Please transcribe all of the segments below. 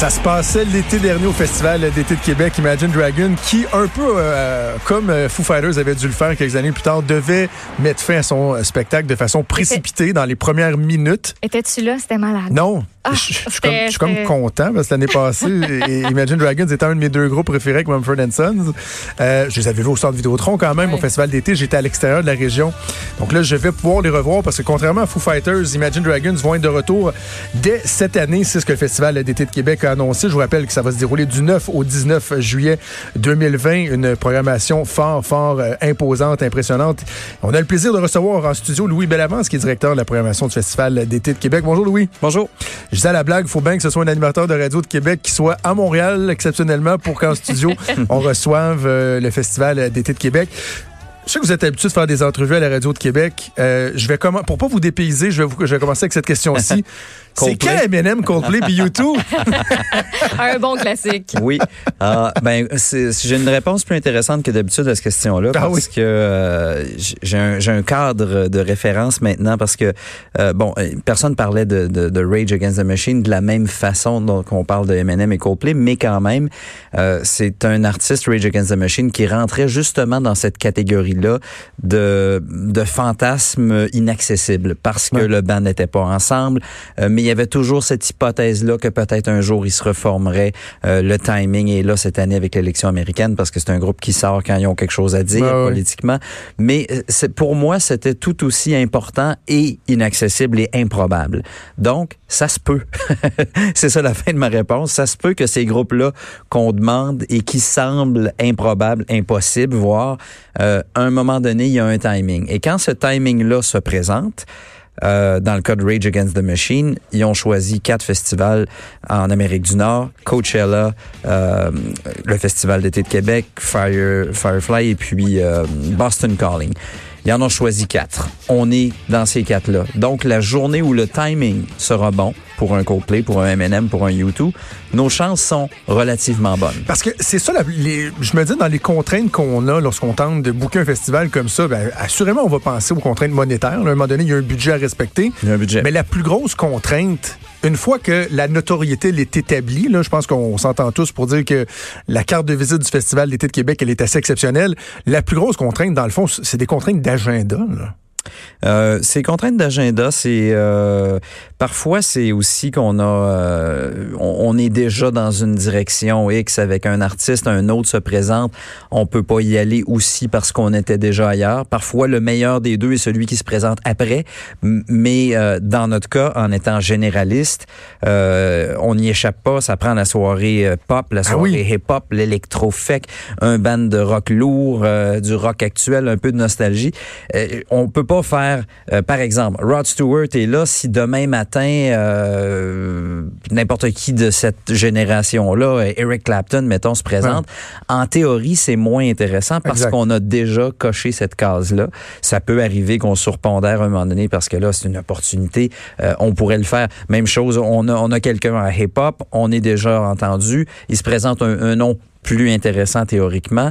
Ça se passait l'été dernier au Festival d'été de Québec, Imagine Dragon, qui, un peu euh, comme euh, Foo Fighters avait dû le faire quelques années plus tard, devait mettre fin à son euh, spectacle de façon précipitée dans les premières minutes. Étais-tu là? C'était malade. Non. Ah, je, je suis comme, je suis comme c'était- content parce que l'année passée, Imagine Dragons était un de mes deux groupes préférés avec Mumford Sons. Euh, je les avais vus au centre Vidéotron quand même, Ouais. au festival d'été. J'étais à l'extérieur de la région. Donc là, je vais pouvoir les revoir parce que contrairement à Foo Fighters, Imagine Dragons vont être de retour dès cette année. C'est ce que le festival d'été de Québec a annoncé. Je vous rappelle que ça va se dérouler du 9 au 19 juillet 2020. Une programmation fort, fort euh, imposante, impressionnante. On a le plaisir de recevoir en studio Louis Bellavance, qui est directeur de la programmation du festival d'été de Québec. Bonjour Louis. Bonjour. Je disais à la blague, il faut bien que ce soit un animateur de radio de Québec qui soit à Montréal exceptionnellement pour qu'en studio, on reçoive euh, le Festival d'été de Québec. Je sais que vous êtes habitué de faire des entrevues à la radio de Québec. Euh, je vais pour pas vous dépayser, je vais, vous- je vais commencer avec cette question-ci. C'est quand Eminem, Coldplay puis YouTube? Un bon classique. Oui. Ah, ben, c'est- j'ai une réponse plus intéressante que d'habitude à cette question-là Ah parce oui. que euh, j'ai un, j'ai un cadre de référence maintenant parce que euh, bon, euh, personne parlait de, de, de Rage Against the Machine de la même façon dont on parle de Eminem et Coldplay, mais quand même, euh, c'est un artiste Rage Against the Machine qui rentrait justement dans cette catégorie-là de de fantasmes inaccessibles parce que Ouais. le band n'était pas ensemble, euh, mais il y avait toujours cette hypothèse-là que peut-être un jour il se reformerait. Euh, le timing est là cette année avec l'élection américaine parce que c'est un groupe qui sort quand ils ont quelque chose à dire ouais. politiquement. Mais euh, c'est pour moi, c'était tout aussi important et inaccessible et improbable. Donc, ça se peut. c'est ça la fin de ma réponse. Ça se peut que ces groupes-là qu'on demande et qui semblent improbables, impossibles, voire euh, à un moment donné, il y a un timing. Et quand ce timing-là se présente, euh, dans le cas de Rage Against the Machine, ils ont choisi quatre festivals en Amérique du Nord, Coachella, euh, le Festival d'été de Québec, Fire, Firefly et puis euh, Boston Calling. Ils en ont choisi quatre. On est dans ces quatre-là. Donc, la journée où le timing sera bon pour un Coldplay, pour un M&M, pour un U2, nos chances sont relativement bonnes. Parce que c'est ça, la- les- je me dis, dans les contraintes qu'on a lorsqu'on tente de booker un festival comme ça, ben, assurément, on va penser aux contraintes monétaires. là. À un moment donné, il y a un budget à respecter. Il y a un budget. Mais la plus grosse contrainte, une fois que la notoriété elle est établie, là, je pense qu'on s'entend tous pour dire que la carte de visite du Festival d'été de Québec, elle est assez exceptionnelle. La plus grosse contrainte, dans le fond, c'est des contraintes d'agenda. Euh, ces contraintes d'agenda, c'est euh, parfois c'est aussi qu'on a, euh, on, on est déjà dans une direction X avec un artiste, un autre se présente, on peut pas y aller aussi parce qu'on était déjà ailleurs. Parfois, le meilleur des deux est celui qui se présente après, mais euh, dans notre cas, en étant généraliste, euh, on n'y échappe pas. Ça prend la soirée euh, pop, la Ah oui. soirée hip-hop, l'électro-fec, un band de rock lourd, du rock actuel, un peu de nostalgie. On peut pas faire, euh, par exemple, Rod Stewart est là si demain matin euh, n'importe qui de cette génération-là, euh, Eric Clapton, mettons, se présente. En théorie, c'est moins intéressant parce qu'on a déjà coché cette case-là. Ça peut arriver qu'on surpondère à un moment donné parce que là, c'est une opportunité. Euh, on pourrait le faire. Même chose, on a, on a quelqu'un à hip-hop, on est déjà entendu. Il se présente un, un nom plus intéressant théoriquement.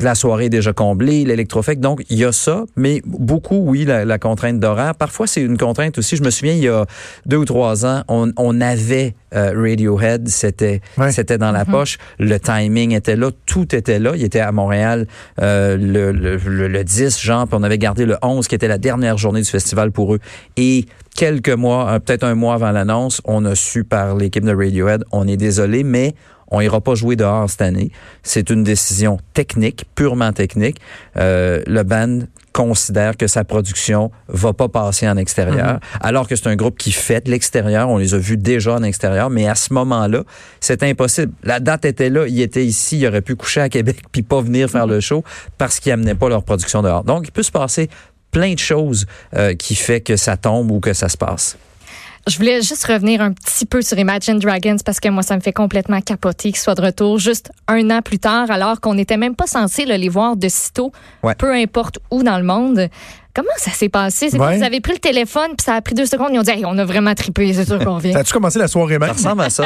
La soirée est déjà comblée, l'électrofec. Donc, il y a ça, mais beaucoup, oui, la, la contrainte d'horaire. Parfois, c'est une contrainte aussi. Je me souviens, il y a deux ou trois ans, on, on avait euh, Radiohead, c'était Ouais. c'était dans la poche. Le timing était là, tout était là. Il était à Montréal euh, le, le, le, le 10, genre, puis on avait gardé le 11, qui était la dernière journée du festival pour eux. Et quelques mois, euh, peut-être un mois avant l'annonce, on a su par l'équipe de Radiohead, on est désolé, mais on ira pas jouer dehors cette année. C'est une décision technique, purement technique. Euh, le band considère que sa production va pas passer en extérieur, alors que c'est un groupe qui fait de l'extérieur. On les a vus déjà en extérieur, mais à ce moment-là, c'est impossible. La date était là, ils étaient ici, ils auraient pu coucher à Québec puis pas venir faire le show parce qu'ils amenaient pas leur production dehors. Donc, il peut se passer plein de choses euh, qui fait que ça tombe ou que ça se passe. Je voulais juste revenir un petit peu sur Imagine Dragons parce que moi, ça me fait complètement capoter qu'ils soient de retour juste un an plus tard, alors qu'on n'était même pas censé les voir de sitôt, Ouais. peu importe où dans le monde. Comment ça s'est passé? C'est Ouais. Vous avez pris le téléphone, puis ça a pris deux secondes. Ils ont dit, Hey, on a vraiment trippé, c'est sûr qu'on vient. Ça a-tu commencé la soirée Ça même? ressemble à ça.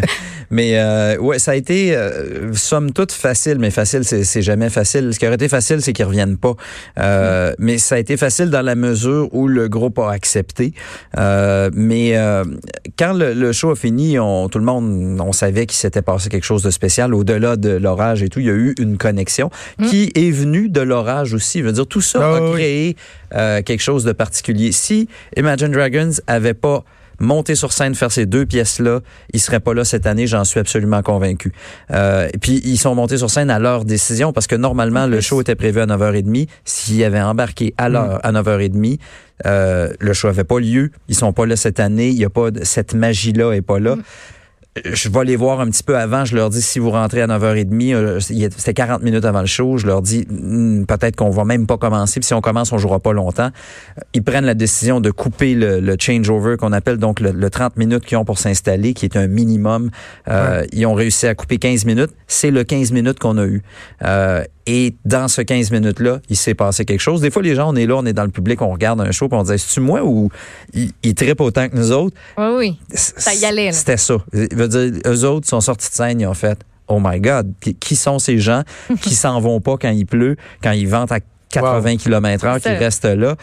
mais euh, ouais, ça a été euh, somme toute facile, mais facile, c'est jamais facile. Ce qui aurait été facile, c'est qu'ils reviennent pas. Euh, Mais ça a été facile dans la mesure où le groupe a accepté. Euh, mais euh, quand le, le show a fini, on, tout le monde, on savait qu'il s'était passé quelque chose de spécial. Au-delà de l'orage et tout, il y a eu une connexion qui est venue de l'orage aussi. Je veux dire, tout ça Ah a oui. Euh, quelque chose de particulier. Si Imagine Dragons avait pas monté sur scène faire ces deux pièces-là, ils seraient pas là cette année, j'en suis absolument convaincu. Euh, et puis ils sont montés sur scène à leur décision parce que normalement le show était prévu à 9h30. S'ils avaient embarqué à l'heure à 9h30, euh, le show avait pas lieu. Ils sont pas là cette année. Il y a pas cette magie-là est pas là. Je vais les voir un petit peu avant. Je leur dis si vous rentrez à 9h30, euh, il y a- c'était 40 minutes avant le show. Je leur dis Hmm, peut-être qu'on va même pas commencer. Puis si on commence, on jouera pas longtemps. Ils prennent la décision de couper le, le changeover qu'on appelle donc le, le 30 minutes qu'ils ont pour s'installer, qui est un minimum. Euh, Ils ont réussi à couper 15 minutes. C'est le 15 minutes qu'on a eu. Euh, et dans ce 15 minutes-là, il s'est passé quelque chose. Des fois, les gens, on est là, on est dans le public, on regarde un show, puis on dit, c'est-tu moi ou ils, ils trippent autant que nous autres? Oui, oui. Ça y allait. C'était ça. Je veux dire, eux autres sont sortis de scène, ils ont fait Oh my God, qui, qui sont ces gens? Qui s'en vont pas quand il pleut, quand ils ventent à 80 km heure, qui restent là.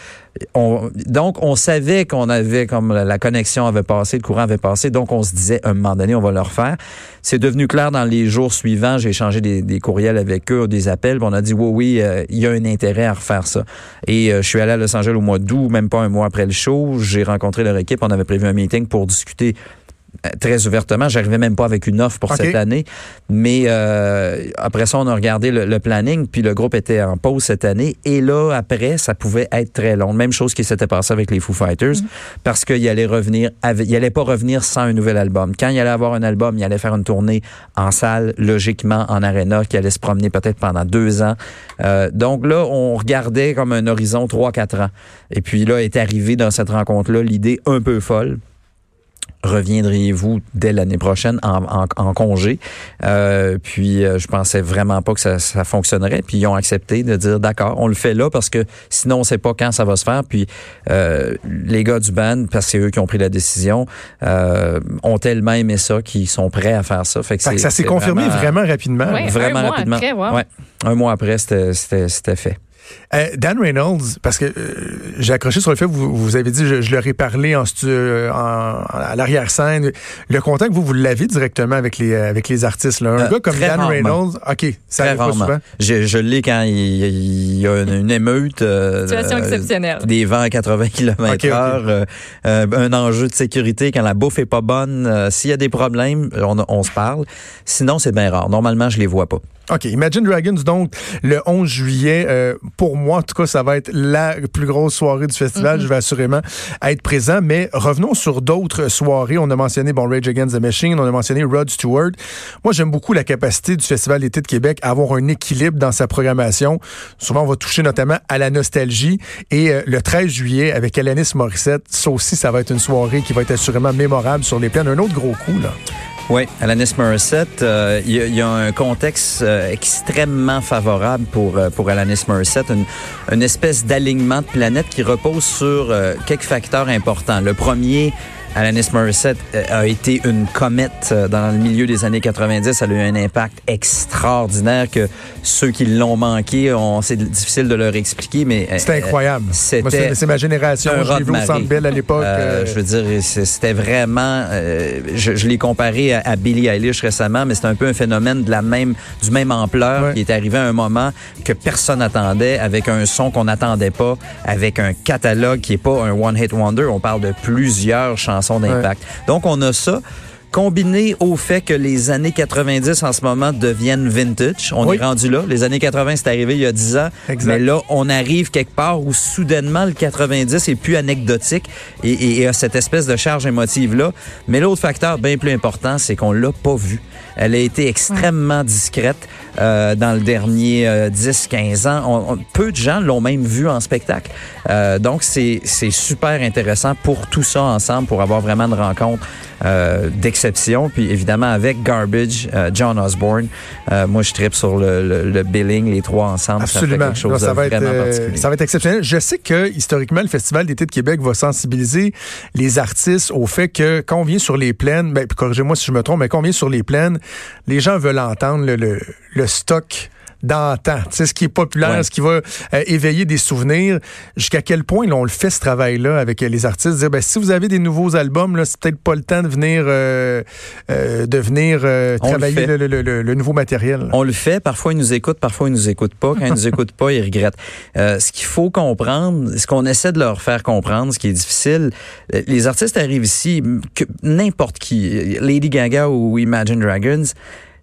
On- donc, on savait qu'on avait, comme la, la connexion avait passé, le courant avait passé, donc on se disait, à un moment donné, on va le refaire. C'est devenu clair dans les jours suivants. J'ai échangé des, des courriels avec eux, des appels, puis on a dit, oui, oui, euh, il y a un intérêt à refaire ça. Et euh, je suis allé à Los Angeles au mois d'août, même pas un mois après le show. J'ai rencontré leur équipe, on avait prévu un meeting pour discuter très ouvertement. J'arrivais même pas avec une offre pour cette année. Mais euh, après ça, on a regardé le, le planning, puis le groupe était en pause cette année. Et là, après, ça pouvait être très long. Même chose qui s'était passé avec les Foo Fighters, parce qu'il allait revenir, avec- il allait pas revenir sans un nouvel album. Quand il allait avoir un album, il allait faire une tournée en salle, logiquement en arena, qui allait se promener peut-être pendant deux ans. Euh, donc là, on regardait comme un horizon 3-4 ans. Et puis là, est arrivé dans cette rencontre-là l'idée un peu folle reviendriez-vous dès l'année prochaine en, en- en congé? Euh, puis euh, je pensais vraiment pas que ça, ça fonctionnerait. Puis ils ont accepté de dire d'accord, on le fait là parce que sinon on sait pas quand ça va se faire. Puis euh, les gars du band, parce que c'est eux qui ont pris la décision, euh, ont tellement aimé ça qu'ils sont prêts à faire ça. Fait que Fait que c'est- ça s'est confirmé vraiment, rapidement. Ouais. Vraiment un mois rapidement. après, wow. Ouais. Un mois après, c'était- c'était c'était fait. Euh, Dan Reynolds, parce que euh, j'ai accroché sur le fait que vous, vous avez dit, je, je leur ai parlé en, stu- euh, en- à l'arrière-scène. Le contact, vous, vous l'avez directement avec les, avec les artistes. Là. Un Euh, gars comme Dan rarement. Reynolds, OK, ça Très arrive pas souvent. Je, je l'ai quand il, il y a une, une émeute. euh, Situation euh, exceptionnelle. Des vents à 80 km Ok, ok. heure, un enjeu de sécurité quand la bouffe est pas bonne. euh, S'il y a des problèmes, on, on se parle. Sinon, c'est bien rare. Normalement, je les vois pas. OK, Imagine Dragons, donc, le 11 juillet, euh, pour moi, en tout cas, ça va être la plus grosse soirée du festival. Je vais assurément être présent. Mais revenons sur d'autres soirées. On a mentionné, bon, Rage Against the Machine, on a mentionné Rod Stewart. Moi, j'aime beaucoup la capacité du Festival d'été de Québec à avoir un équilibre dans sa programmation. Souvent, on va toucher notamment à la nostalgie. Et euh, le 13 juillet, avec Alanis Morissette, ça aussi, ça va être une soirée qui va être assurément mémorable sur les plaines. Un autre gros coup, là. Oui, Alanis Morissette, euh, il y, a- il y a un contexte euh, extrêmement favorable pour euh, pour Alanis Morissette, une, une espèce d'alignement de planète qui repose sur euh, quelques facteurs importants. Le premier, Alanis Morissette euh, a été une comète euh, dans le milieu des années 90. Elle a eu un impact extraordinaire que ceux qui l'ont manqué, on- c'est difficile de leur expliquer, mais euh, C'était incroyable. C'était c'est c'est ma génération. Je l'ai vu au. Centre Bell à l'époque. Euh, je veux dire, c'est- c'était vraiment. euh, je je l'ai comparé à, à Billie Eilish récemment, mais c'est un peu un phénomène de la même, du même ampleur Ouais. qui est arrivé à un moment que personne n'attendait, avec un son qu'on n'attendait pas, avec un catalogue qui est pas un one hit wonder. On parle de plusieurs chansons d'impact. Donc on a ça. Combiné au fait que les années 90 en ce moment deviennent vintage. On Oui. est rendu là. Les années 80, c'est arrivé il y a 10 ans. Exact. Mais là, on arrive quelque part où soudainement le 90 est plus anecdotique et, et- et a cette espèce de charge émotive-là. Mais l'autre facteur bien plus important, c'est qu'on l'a pas vu. Elle a été extrêmement discrète euh, dans le dernier 10-15 ans. peu de gens l'ont même vu en spectacle. donc, c'est super intéressant pour tout ça ensemble, pour avoir vraiment une rencontre euh, d'exception. Puis évidemment, avec Garbage, euh, John Osborne, euh, moi, je tripe sur le, le, billing, les trois ensemble. Absolument. Ça quelque chose ça va être, vraiment particulier. Ça va être exceptionnel. Je sais que, historiquement, le Festival d'été de Québec va sensibiliser les artistes au fait que quand on vient sur les plaines, ben, corrigez-moi si je me trompe, mais quand on vient sur les plaines, les gens veulent entendre le, le, le stock d'antan, tu sais, ce qui est populaire, ce qui va euh, éveiller des souvenirs. Jusqu'à quel point on le fait ce travail-là avec euh, les artistes, dire ben si vous avez des nouveaux albums, là, c'est peut-être pas le temps de venir euh, de venir travailler le, nouveau matériel. On le fait. Parfois ils nous écoutent, parfois ils nous écoutent pas. Quand ils nous écoutent pas, ils regrettent. ce qu'il faut comprendre, ce qu'on essaie de leur faire comprendre, ce qui est difficile, les artistes arrivent ici, que n'importe qui, Lady Gaga ou Imagine Dragons,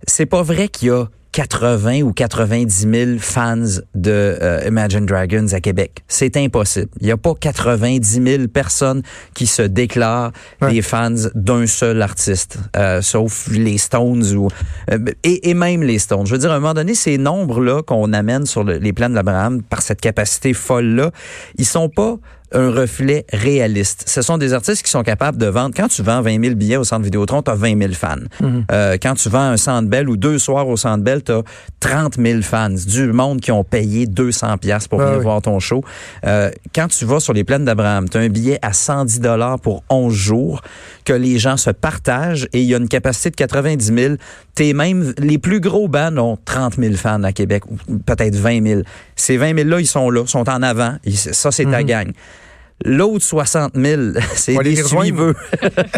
c'est pas vrai qu'il y a 80 ou 90 000 fans de euh, Imagine Dragons à Québec. C'est impossible. Il n'y a pas 90 000 personnes qui se déclarent des fans d'un seul artiste, euh, sauf les Stones ou euh, et, et, même les Stones. Je veux dire, à un moment donné, ces nombres-là qu'on amène sur les plans de l'Abraham par cette capacité folle-là, ils sont pas un reflet réaliste. Ce sont des artistes qui sont capables de vendre. Quand tu vends 20 000 billets au Centre Vidéotron, tu as 20 000 fans. Mhm. euh, quand tu vends un Centre Bell ou deux soirs au Centre Bell, tu as 30 000 fans. Du monde qui ont payé 200 pièces pour venir voir ton show. Euh, quand tu vas sur les plaines d'Abraham, tu as un billet à 110 dollars pour 11 jours que les gens se partagent et il y a une capacité de 90 000. T'es même, les plus gros bands ont 30 000 fans à Québec, ou peut-être 20 000. Ces 20 000-là, ils sont là, sont en avant. Ça, c'est ta mhm. gang. L'autre 60 000, c'est des suiveux.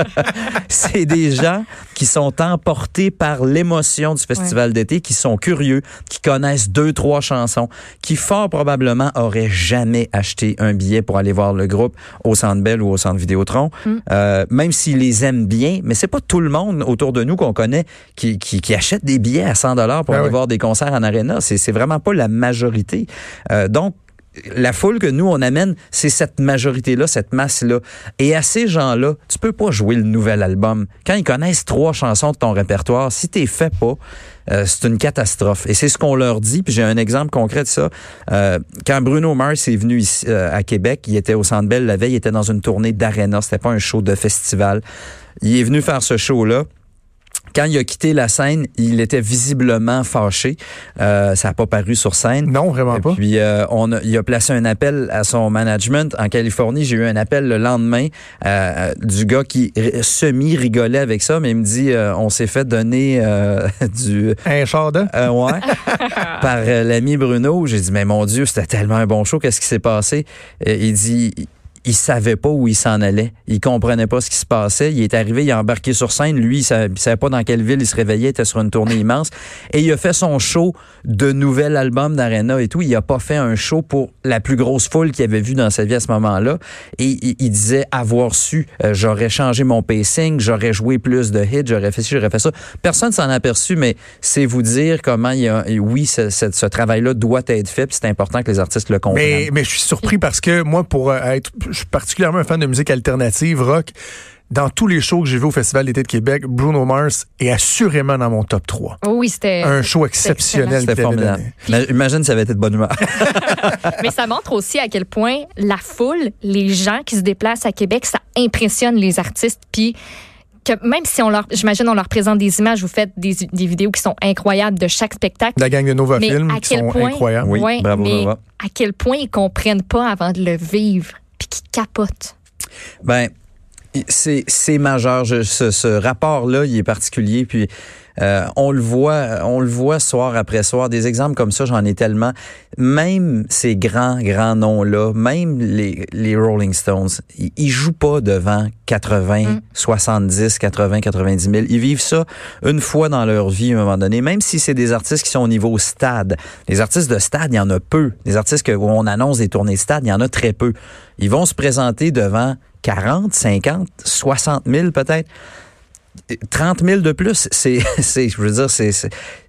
c'est des gens qui sont emportés par l'émotion du festival d'été, qui sont curieux, qui connaissent deux, trois chansons, qui fort probablement auraient jamais acheté un billet pour aller voir le groupe au Centre Bell ou au Centre Vidéotron, mm. euh, même s'ils les aiment bien. Mais c'est pas tout le monde autour de nous qu'on connaît qui, qui, qui, achète des billets à 100 dollars pour ben aller voir des concerts en aréna. C'est vraiment pas la majorité. Euh, donc, la foule que nous, on amène, c'est cette majorité-là, cette masse-là. Et à ces gens-là, tu peux pas jouer le nouvel album. Quand ils connaissent trois chansons de ton répertoire, si t'es fait pas, euh, c'est une catastrophe. Et c'est ce qu'on leur dit. Puis j'ai un exemple concret de ça. Euh, quand Bruno Mars est venu ici euh, à Québec, il était au Centre Bell la veille, il était dans une tournée d'arena. C'était pas un show de festival. Il est venu faire ce show-là. Quand il a quitté la scène, il était visiblement fâché. Euh, ça n'a pas paru sur scène. Non, vraiment pas. Puis euh, on a, il a placé un appel à son management en Californie. J'ai eu un appel le lendemain euh, du gars qui semi rigolait avec ça, mais il me dit on s'est fait donner du un chardon. ouais. par l'ami Bruno. J'ai dit mais mon Dieu, c'était tellement un bon show. Qu'est-ce qui s'est passé? Il dit il savait pas où il s'en allait. Il comprenait pas ce qui se passait. Il est arrivé, il a embarqué sur scène. Lui, il savait, savait pas dans quelle ville il se réveillait. Il était sur une tournée immense. Et il a fait son show de nouvel album d'Arena et tout. Il a pas fait un show pour la plus grosse foule qu'il avait vue dans sa vie à ce moment-là. Et il, disait avoir su, euh, j'aurais changé mon pacing, j'aurais joué plus de hits, j'aurais fait ci, j'aurais fait ça. Personne s'en a aperçu, mais c'est vous dire comment il a, oui, ce, ce, travail-là doit être fait. C'est important que les artistes le comprennent. Mais, mais je suis surpris parce que moi, pour euh, être je suis particulièrement un fan de musique alternative, rock. Dans tous les shows que j'ai vus au Festival d'été de Québec, Bruno Mars est assurément dans mon top 3. oui, c'était un show exceptionnel. C'était formidable. Imagine ça avait été de bonne humeur. Mais ça montre aussi à quel point la foule, les gens qui se déplacent à Québec, ça impressionne les artistes. Puis que même si on leur, j'imagine, on leur présente des images, vous faites des, des, vidéos qui sont incroyables de chaque spectacle. La gang de Nova Film qui sont incroyables. Oui, bravo, mais à quel point ils comprennent pas avant de le vivre qui capote? Ben, c'est majeur. ce, ce rapport-là, il est particulier. Puis euh, on le voit, on le voit soir après soir. Des exemples comme ça, j'en ai tellement. Même ces grands, grands noms-là, même les, les Rolling Stones, ils, ils, jouent pas devant 80, 70, 80, 90 000. Ils vivent ça une fois dans leur vie à un moment donné. Même si c'est des artistes qui sont au niveau stade. Les artistes de stade, il y en a peu. Les artistes que, où on annonce des tournées stade, il y en a très peu. Ils vont se présenter devant 40, 50, 60 000 peut-être 30 000 de plus, c'est, c'est, je veux dire, c'est,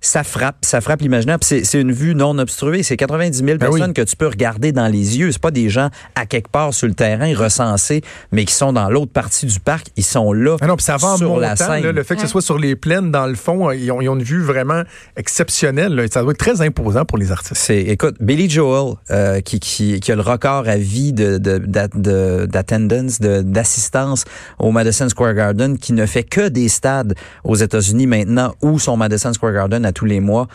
ça frappe, ça frappe l'imaginaire. Puis C'est, c'est une vue non obstruée. C'est 90 000 Ben personnes oui. que tu peux regarder dans les yeux. C'est pas des gens à quelque part sur le terrain recensés, mais qui sont dans l'autre partie du parc. Ils sont là Ah non, puis ça va en sur montant, la scène. là, le fait que ce soit sur les plaines, dans le fond, ils ont, ils ont une vue vraiment exceptionnelle. là. Ça doit être très imposant pour les artistes. C'est, écoute, Billy Joel, euh, qui, qui, qui a le record à vie de, de, d'a- de- d'attendance, de, d'assistance au Madison Square Garden, qui ne fait que des stades aux États-Unis maintenant ou son Madison Square Garden à tous les mois,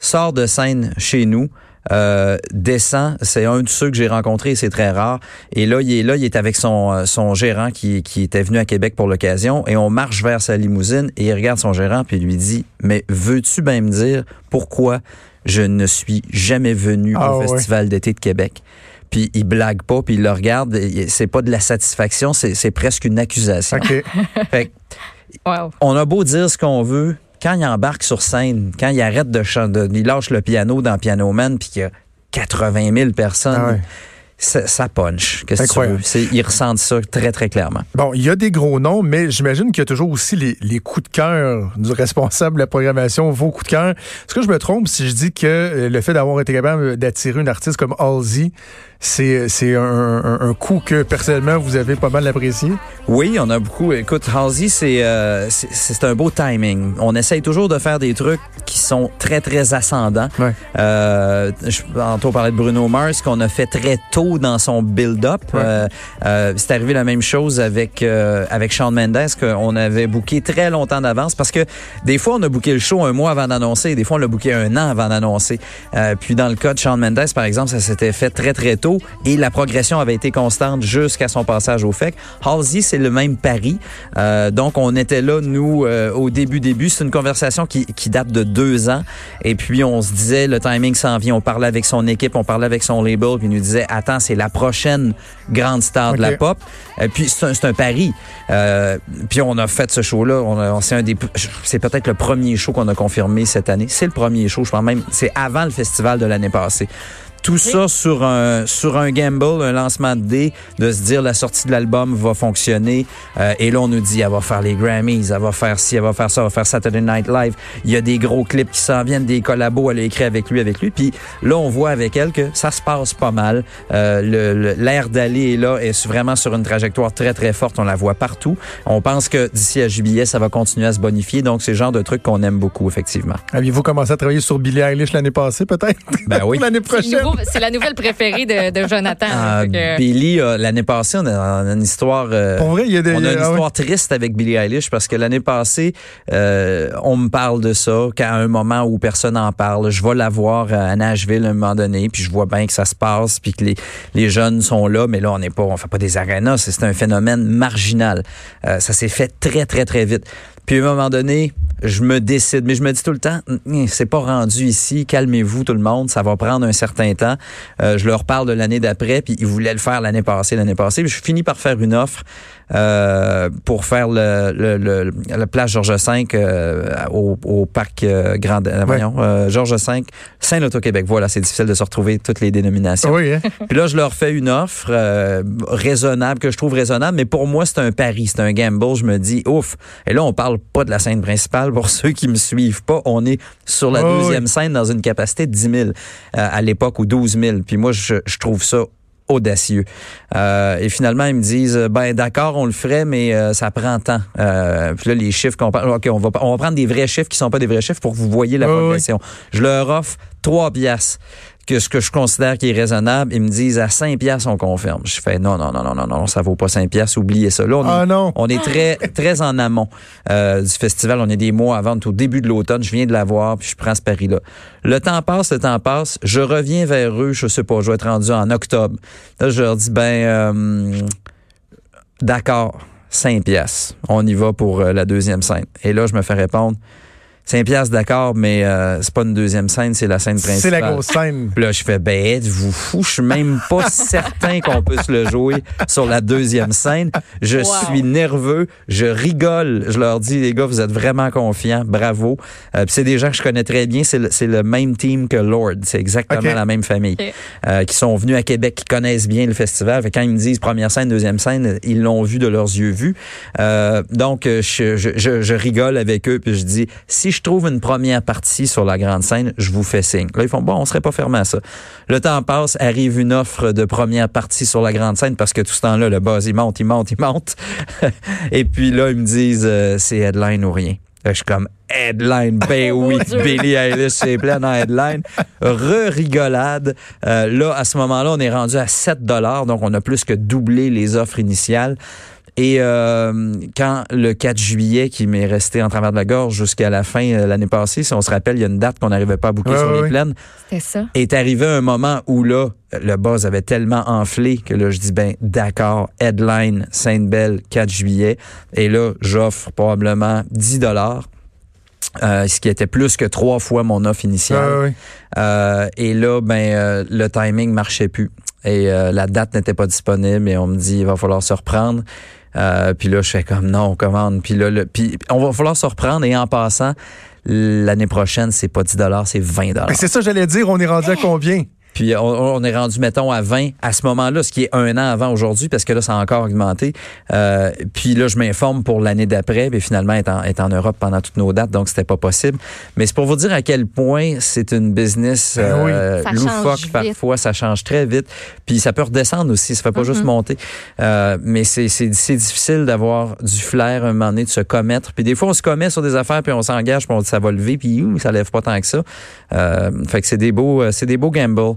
sort de scène chez nous. Euh, descend, c'est un de ceux que j'ai rencontré, c'est très rare. Et là, il est là, il est avec son euh, son gérant qui, qui était venu à Québec pour l'occasion, et on marche vers sa limousine et il regarde son gérant puis il lui dit, mais veux-tu bien me dire pourquoi je ne suis jamais venu Ah au ouais. Festival d'été de Québec? Puis il blague pas, puis il le regarde. C'est pas de la satisfaction, c'est c'est presque une accusation. OK. Fait Wow. on a beau dire ce qu'on veut, quand il embarque sur scène, quand il arrête de chanter, il lâche le piano dans Piano Man, puis qu'il y a 80 000 personnes, Ah ouais. ça, punch. Qu'est-ce que tu veux? C'est- Ils ressentent ça très, très clairement. Bon, il y a des gros noms, mais j'imagine qu'il y a toujours aussi les, les coups de cœur du responsable de la programmation, vos coups de cœur. Est-ce que je me trompe si je dis que euh, le fait d'avoir été capable d'attirer une artiste comme Halsey, c'est c'est un, un, un coup que personnellement vous avez pas mal apprécié? Oui, on a beaucoup. Écoute, Halsey, c'est euh, c'est- un beau timing. On essaye toujours de faire des trucs qui sont très, très ascendants. Ouais. Euh, je, tantôt, on parlait de Bruno Mars, qu'on a fait très tôt dans son build-up. Ouais. Euh, euh, c'est arrivé la même chose avec euh, avec Shawn Mendes, qu'on avait booké très longtemps d'avance, parce que des fois, on a booké le show un mois avant d'annoncer, des fois, on l'a booké un an avant d'annoncer. Euh, puis dans le cas de Shawn Mendes, par exemple, ça s'était fait très, très tôt, et la progression avait été constante jusqu'à son passage au FEC. Halsey, c'est le même pari. Euh, donc, on était là, nous, euh, au début, début. C'est une conversation qui, qui date de deux ans. Et puis, on se disait, le timing s'en vient. On parlait avec son équipe, on parlait avec son label, puis il nous disait, attends, c'est la prochaine grande star de la pop. Et puis, c'est un, un pari. Euh, puis, on a fait ce show-là. On a- C'est un des, c'est peut-être le premier show qu'on a confirmé cette année. C'est le premier show, je pense même. C'est avant le festival de l'année passée. Tout ça sur un sur un gamble, un lancement de dés, de se dire la sortie de l'album va fonctionner. Euh, et là, on nous dit, elle va faire les Grammys, elle va faire ci, elle va faire ça, elle va faire Saturday Night Live. Il y a des gros clips qui s'en viennent, des collabos, elle a écrit avec lui, avec lui. Puis là, on voit avec elle que ça se passe pas mal. Euh, le- le- L'air d'aller est là, est vraiment sur une trajectoire très, très forte. On la voit partout. On pense que d'ici à juillet, ça va continuer à se bonifier. Donc, c'est le genre de truc qu'on aime beaucoup, effectivement. Aviez-vous commencé à travailler sur Billie Eilish l'année passée, peut-être? Ben oui. l'année prochaine? C'est la nouvelle préférée de, de Jonathan. Ah, Fait que- Billy, euh, l'année passée, on a, on a une histoire. euh, Pour vrai, il y a des. on a une ah ouais. histoire triste avec Billie Eilish parce que l'année passée, euh, on me parle de ça qu'à un moment où personne n'en parle, je vais la voir à Nashville à un moment donné, puis je vois bien que ça se passe, puis que les, les jeunes sont là, mais là on n'est pas, on fait pas des arénas, c'est c'est un phénomène marginal. Euh, ça s'est fait très très très vite. Puis à un moment donné, je me décide, mais je me dis tout le temps, c'est pas rendu ici, calmez-vous tout le monde, ça va prendre un certain Euh, je leur parle de l'année d'après, puis ils voulaient le faire l'année passée, l'année passée. Puis je finis par faire une offre euh, pour faire le, le, le- la plage Georges V euh, au, au parc euh, Grand, euh, voyons, euh, Georges V, Saint-Loto-Québec. Voilà, c'est difficile de se retrouver toutes les dénominations. Oui, hein? Puis là, je leur fais une offre euh, raisonnable, que je trouve raisonnable, mais pour moi, c'est un pari, c'est un gamble. Je me dis, ouf. Et là, on parle pas de la scène principale. Pour ceux qui me suivent pas, on est sur la Oh, deuxième scène dans une capacité de 10 000 euh, à l'époque ou 12 000. Puis moi, je, je trouve ça audacieux. Euh, et finalement, ils me disent, ben d'accord, on le ferait, mais euh, ça prend temps. Euh, puis là, les chiffres qu'on parle, OK, on va, on va prendre des vrais chiffres qui sont pas des vrais chiffres pour que vous voyez la Oui, oui. progression. Je leur offre trois piastres que ce que je considère qui est raisonnable, ils me disent à 5 piastres, on confirme. Je fais non, non, non, non, non, non, ça vaut pas 5 piastres, oubliez ça. Là, on, Ah est, non. on est très, très en amont euh, du festival. On est des mois avant, au début de l'automne. Je viens de l'avoir, puis je prends ce pari-là. Le temps passe, le temps passe. Je reviens vers eux, je sais pas, je vais être rendu en octobre. Là, je leur dis, ben, euh, d'accord, 5 piastres. On y va pour euh, la deuxième scène. Et là, je me fais répondre, 5 piastres d'accord, mais euh, c'est pas une deuxième scène, c'est la scène principale. C'est la grosse scène. Puis là, je fais, ben, êtes-vous fou? Je suis même pas certain qu'on puisse le jouer sur la deuxième scène. Je suis nerveux, je rigole. Je leur dis, les gars, vous êtes vraiment confiants, bravo. Euh, puis c'est des gens que je connais très bien, c'est le, même team que Lord, c'est exactement la même famille. Euh, qui sont venus à Québec, qui connaissent bien le festival. Fait que quand ils me disent première scène, deuxième scène, ils l'ont vu de leurs yeux vus. Euh, donc, euh, je, je, je, je rigole avec eux, puis je dis, si je trouve une première partie sur la grande scène, je vous fais signe. Là, ils font, bon, on serait pas fermé à ça. Le temps passe, arrive une offre de première partie sur la grande scène, parce que tout ce temps-là, le buzz, il monte, il monte, il monte. Et puis là, ils me disent, euh, c'est headline ou rien. Je suis comme headline, ben Oh, oui. Billie Eilish, c'est plein en headline. Re-rigolade. Euh, là, à ce moment-là, on est rendu à 7 dollars, donc on a plus que doublé les offres initiales. Et euh, quand le 4 juillet, qui m'est resté en travers de la gorge jusqu'à la fin euh, l'année passée, si on se rappelle, il y a une date qu'on n'arrivait pas à boucler Ouais, sur ouais, les ouais. plaines, C'était ça. est arrivé un moment où là, le buzz avait tellement enflé que là, je dis, ben d'accord, headline Sainte-Belle, 4 juillet. Et là, j'offre probablement 10 dollars. euh, ce qui était plus que trois fois mon offre initiale. Ah, oui. Euh, et là, ben euh, le timing marchait plus. Et euh, la date n'était pas disponible et on me dit il va falloir se reprendre. Euh, puis là, je fais comme non, on commande. Puis là, le, puis on va falloir se reprendre et en passant, l'année prochaine, c'est pas 10 c'est 20 Mais c'est ça, j'allais dire, on est rendu à combien? Puis on, on est rendu, mettons, à 20 à ce moment-là, ce qui est un an avant aujourd'hui, parce que là, ça a encore augmenté. Euh, puis là, je m'informe pour l'année d'après, puis finalement, est en, est en Europe pendant toutes nos dates, donc c'était pas possible. Mais c'est pour vous dire à quel point c'est une business Ben oui. euh, loufoque parfois, ça change très vite. Puis ça peut redescendre aussi, ça fait pas juste monter. Euh, mais c'est c'est- c'est difficile d'avoir du flair un moment donné, de se commettre. Puis des fois, on se commet sur des affaires, puis on s'engage, puis on dit ça va lever, puis ouh, ça lève pas tant que ça. Euh, fait que c'est des beaux, euh, c'est des beaux gambles,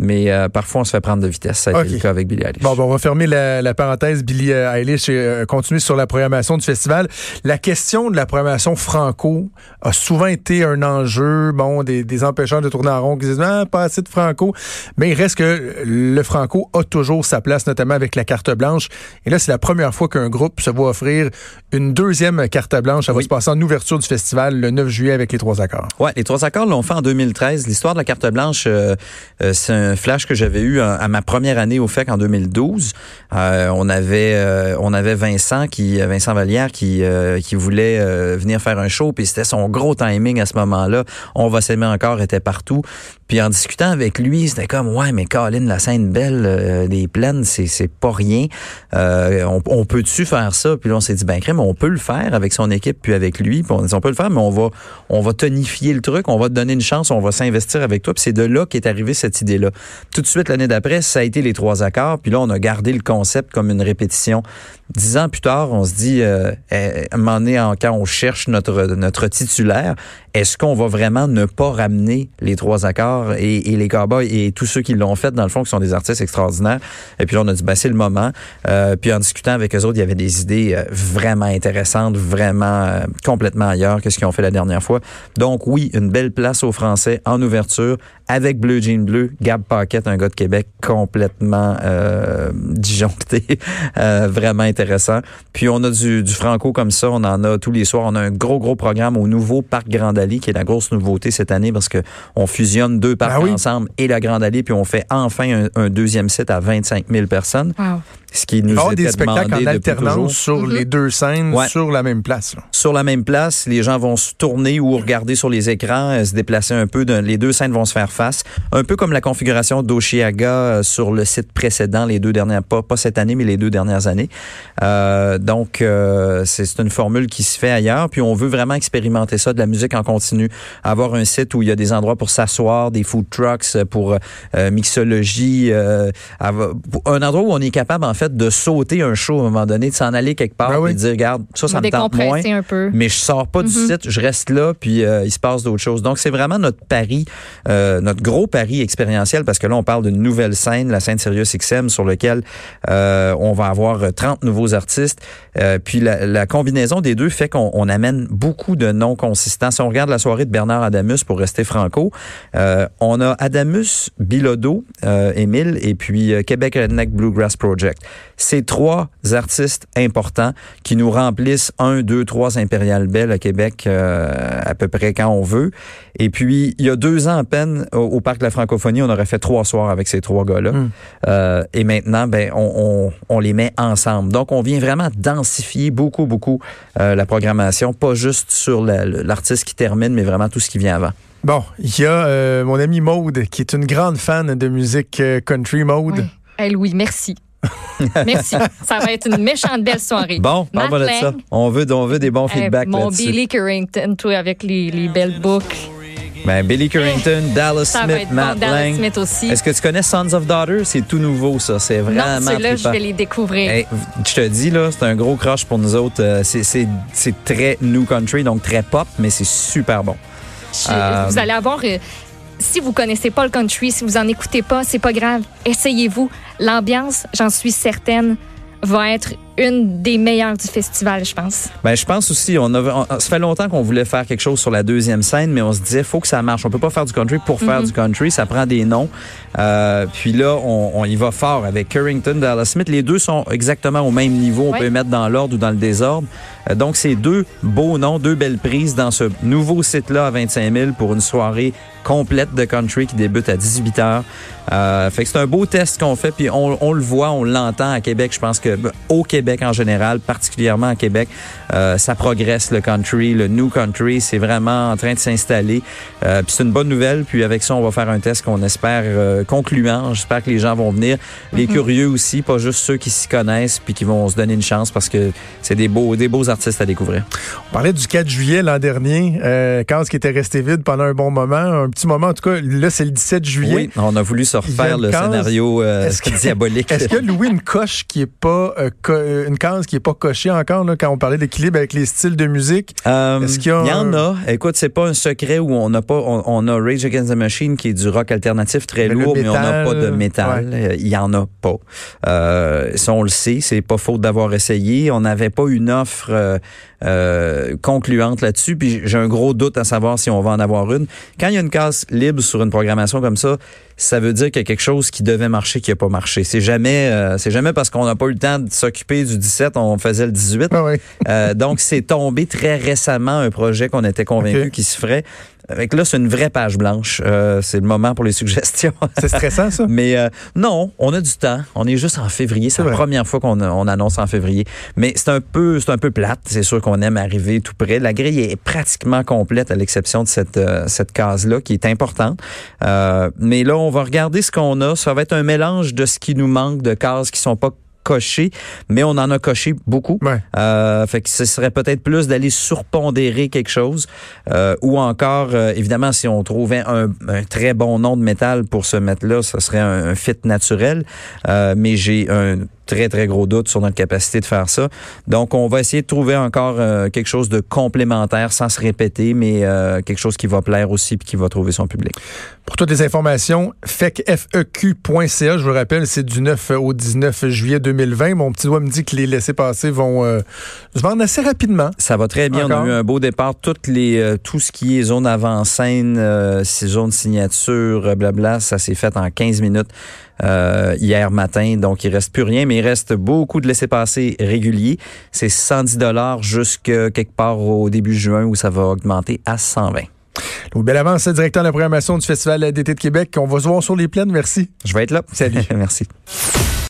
mais euh, parfois on se fait prendre de vitesse. Ça a été le cas avec Billie Eilish. Bon, on va fermer la, la parenthèse Billie euh, Eilish et euh, continuer sur la programmation du festival. La question de la programmation franco a souvent été un enjeu, bon, des, des empêcheurs de tourner en rond qui disent ah, pas assez de franco, mais il reste que le franco a toujours sa place, notamment avec la carte blanche. Et là, c'est la première fois qu'un groupe se voit offrir une deuxième carte blanche. Ça va Oui. se passer en ouverture du festival le 9 juillet avec les trois accords. Ouais, les trois accords l'ont fait en 2013. L'histoire de la carte blanche, euh, c'est un flash que j'avais eu à, à ma première année au FEC en 2012. Euh, on avait euh, on avait Vincent qui Vincent Vallière qui euh, qui voulait euh, venir faire un show puis c'était son gros timing à ce moment-là. On va s'aimer encore était partout. Puis en discutant avec lui, c'était comme ouais mais Colin la scène belle euh, des plaines c'est c'est pas rien. Euh, on, on peut-tu faire ça? Puis là on s'est dit ben crème on peut le faire avec son équipe puis avec lui. Puis on dit on peut le faire mais on va on va tonifier le truc, on va te donner une chance, on va s'investir avec toi. Puis c'est de là qu'est arrivée cette idée-là. Tout de suite, l'année d'après, ça a été les trois accords. Puis là, on a gardé le concept comme une répétition. Dix ans plus tard, on se dit, euh, euh, à un moment donné, quand on cherche notre titulaire, est-ce qu'on va vraiment ne pas ramener les trois accords et, et les cowboys et tous ceux qui l'ont fait, dans le fond, qui sont des artistes extraordinaires? Et puis là, on a dit, ben, c'est le moment. Euh, puis en discutant avec eux autres, il y avait des idées euh, vraiment intéressantes, vraiment euh, complètement ailleurs que ce qu'ils ont fait la dernière fois. Donc oui, une belle place aux Français en ouverture avec Bleu Jean Bleu, Gab Paquette, un gars de Québec complètement euh, disjoncté, euh, vraiment intéressant. Puis on a du, du franco comme ça, on en a tous les soirs. On a un gros gros programme au nouveau parc Grand Allée qui est la grosse nouveauté cette année parce que on fusionne deux parcs Ah oui. ensemble et la Grande Allée puis on fait enfin un, un deuxième site à 25 000 personnes, Wow. Ce qui nous Ah, était des spectacles demandé en toujours. alternance sur les deux scènes, Ouais. sur la même place. là. sur la même place. Les gens vont se tourner ou regarder sur les écrans, euh, se déplacer un peu. d'un- les deux scènes vont se faire face. Un peu comme la configuration d'Oshiaga euh, sur le site précédent, les deux dernières, pas, pas cette année, mais les deux dernières années. Euh, donc, euh, c'est c'est une formule qui se fait ailleurs. Puis on veut vraiment expérimenter ça, de la musique en continu. Avoir un site où il y a des endroits pour s'asseoir, des food trucks pour euh, mixologie. euh, un endroit où on est capable, en fait, de sauter un show à un moment donné, de s'en aller quelque part Ben oui. et de dire, regarde, ça, ça me tente moins un peu. mais je sors pas du site, je reste là, puis euh, il se passe d'autres choses. Donc, c'est vraiment notre pari, euh, notre gros pari expérientiel, parce que là, on parle d'une nouvelle scène, la scène Sirius XM, sur lequel euh, on va avoir euh, 30 nouveaux artistes. Euh, puis la, la combinaison des deux fait qu'on on amène beaucoup de noms consistants. Si on regarde la soirée de Bernard Adamus, pour rester franco, euh, on a Adamus, Bilodeau, euh, Émile, et puis euh, Québec Redneck Bluegrass Project. C'est trois artistes importants qui nous remplissent un, deux, trois Impérial Bell à Québec euh, à peu près quand on veut. Et puis, il y a deux ans à peine, au, Parc de la Francophonie, on aurait fait trois soirs avec ces trois gars-là. Hmm. Euh, et maintenant, ben, on, on, les met ensemble. Donc, on vient vraiment densifier beaucoup, beaucoup euh, la programmation, pas juste sur l'artiste qui termine, mais vraiment tout ce qui vient avant. Bon, il y a euh, mon ami Maude, qui est une grande fan de musique euh, country. Maude? Oui. Elle, oui, merci. Merci. Ça va être une méchante belle soirée. Bon, on va de ça. On veut, on veut des bons feedbacks. mon Billy Currington, toi, avec les, les belles boucles. Ben, Billy Currington, Dallas Smith, Matt bon, Lang. Smith aussi. Est-ce que tu connais Sons of Daughters? C'est tout nouveau, ça. C'est vraiment. Non, là je vais les découvrir. je te dis, là, c'est un gros crush pour nous autres. Euh, c'est très new country, donc très pop, mais c'est super bon. Euh, vous allez avoir. Si vous connaissez pas le country, si vous en écoutez pas, c'est pas grave. Essayez-vous. L'ambiance, j'en suis certaine, va être une des meilleures du festival, je pense. Ben, je pense aussi, on a, ça fait longtemps qu'on voulait faire quelque chose sur la deuxième scène, mais on se disait, faut que ça marche. On peut pas faire du country pour faire mhm. du country, ça prend des noms. Euh, puis là, on, on, y va fort avec Currington, Dallas Smith. Les deux sont exactement au même niveau. On peut les mettre dans l'ordre ou dans le désordre. Donc, c'est deux beaux noms, deux belles prises dans ce nouveau site-là à 25 000 pour une soirée complète de country qui débute à 18 h euh, fait que c'est un beau test qu'on fait, puis on, on, le voit, on l'entend à Québec. Je pense que ben, au Québec en général, particulièrement à Québec, euh, ça progresse le country, le new country, c'est vraiment en train de s'installer. Euh, puis c'est une bonne nouvelle. Puis avec ça, on va faire un test qu'on espère euh, concluant. J'espère que les gens vont venir, les mm-hmm. curieux aussi, pas juste ceux qui s'y connaissent puis qui vont se donner une chance parce que c'est des beaux, des beaux artistes à découvrir. On parlait du 4 juillet l'an dernier, euh, quand ce qui était resté vide pendant un bon moment, un petit moment en tout cas. Là, c'est le 17 juillet. Oui, on a voulu se refaire le scénario euh, diabolique. Est-ce que Louis une coche qui est pas une case qui est pas cochée encore là, quand on parlait d'équilibre avec les styles de musique? Est-ce qu'il y, y, en a. Écoute, c'est pas un secret où on n'a pas on, a Rage Against the Machine qui est du rock alternatif très lourd, mais on n'a pas de métal. Il y en a pas. Euh, ça, on le sait, c'est pas faute d'avoir essayé. On n'avait pas une offre euh, euh, concluante là-dessus. Puis j'ai un gros doute à savoir si on va en avoir une. Quand il y a une case libre sur une programmation comme ça, ça veut dire qu'il y a quelque chose qui devait marcher qui n'a pas marché. C'est jamais, euh, c'est jamais parce qu'on n'a pas eu le temps de s'occuper du 17, on faisait le 18. Ah donc c'est tombé très récemment un projet qu'on était convaincu qu'il se ferait. Avec là, c'est une vraie page blanche. Euh, c'est le moment pour les suggestions. c'est stressant, ça? Mais euh, non, on a du temps. On est juste en février. C'est la première fois qu'on on annonce en février. Mais c'est un peu, c'est un peu plate. C'est sûr qu'on aime arriver tout près. La grille est pratiquement complète à l'exception de cette euh, cette case-là qui est importante. mais là, on va regarder ce qu'on a. Ça va être un mélange de ce qui nous manque de cases qui sont pas coché, mais on en a coché beaucoup. Euh, fait que ce serait peut-être plus d'aller surpondérer quelque chose, euh, ou encore, euh, évidemment, si on trouvait un, très bon nom de métal pour se mettre là, ce serait un, un fit naturel. mais j'ai un très, très gros doute sur notre capacité de faire ça. Donc, on va essayer de trouver encore euh, quelque chose de complémentaire sans se répéter, mais euh, quelque chose qui va plaire aussi et qui va trouver son public. Pour toutes les informations, fecfeq.ca, je vous rappelle, c'est du 9 au 19 juillet 2020. Mon petit doigt me dit que les laissés-passer vont euh, se vendre assez rapidement. Ça va très bien. On a eu un beau départ. Toutes les, tout ce qui est zone avant-scène, zone signature, blabla, ça s'est fait en 15 minutes. Euh, hier matin. Donc, il reste plus rien, mais il reste beaucoup de laissés-passer réguliers. C'est 110 dollars jusque quelque part au début juin où ça va augmenter à 120. Donc, belle avance, directeur de la programmation du Festival d'été de Québec. On va se voir sur les plaines. Merci. Je vais être là. Salut. Merci.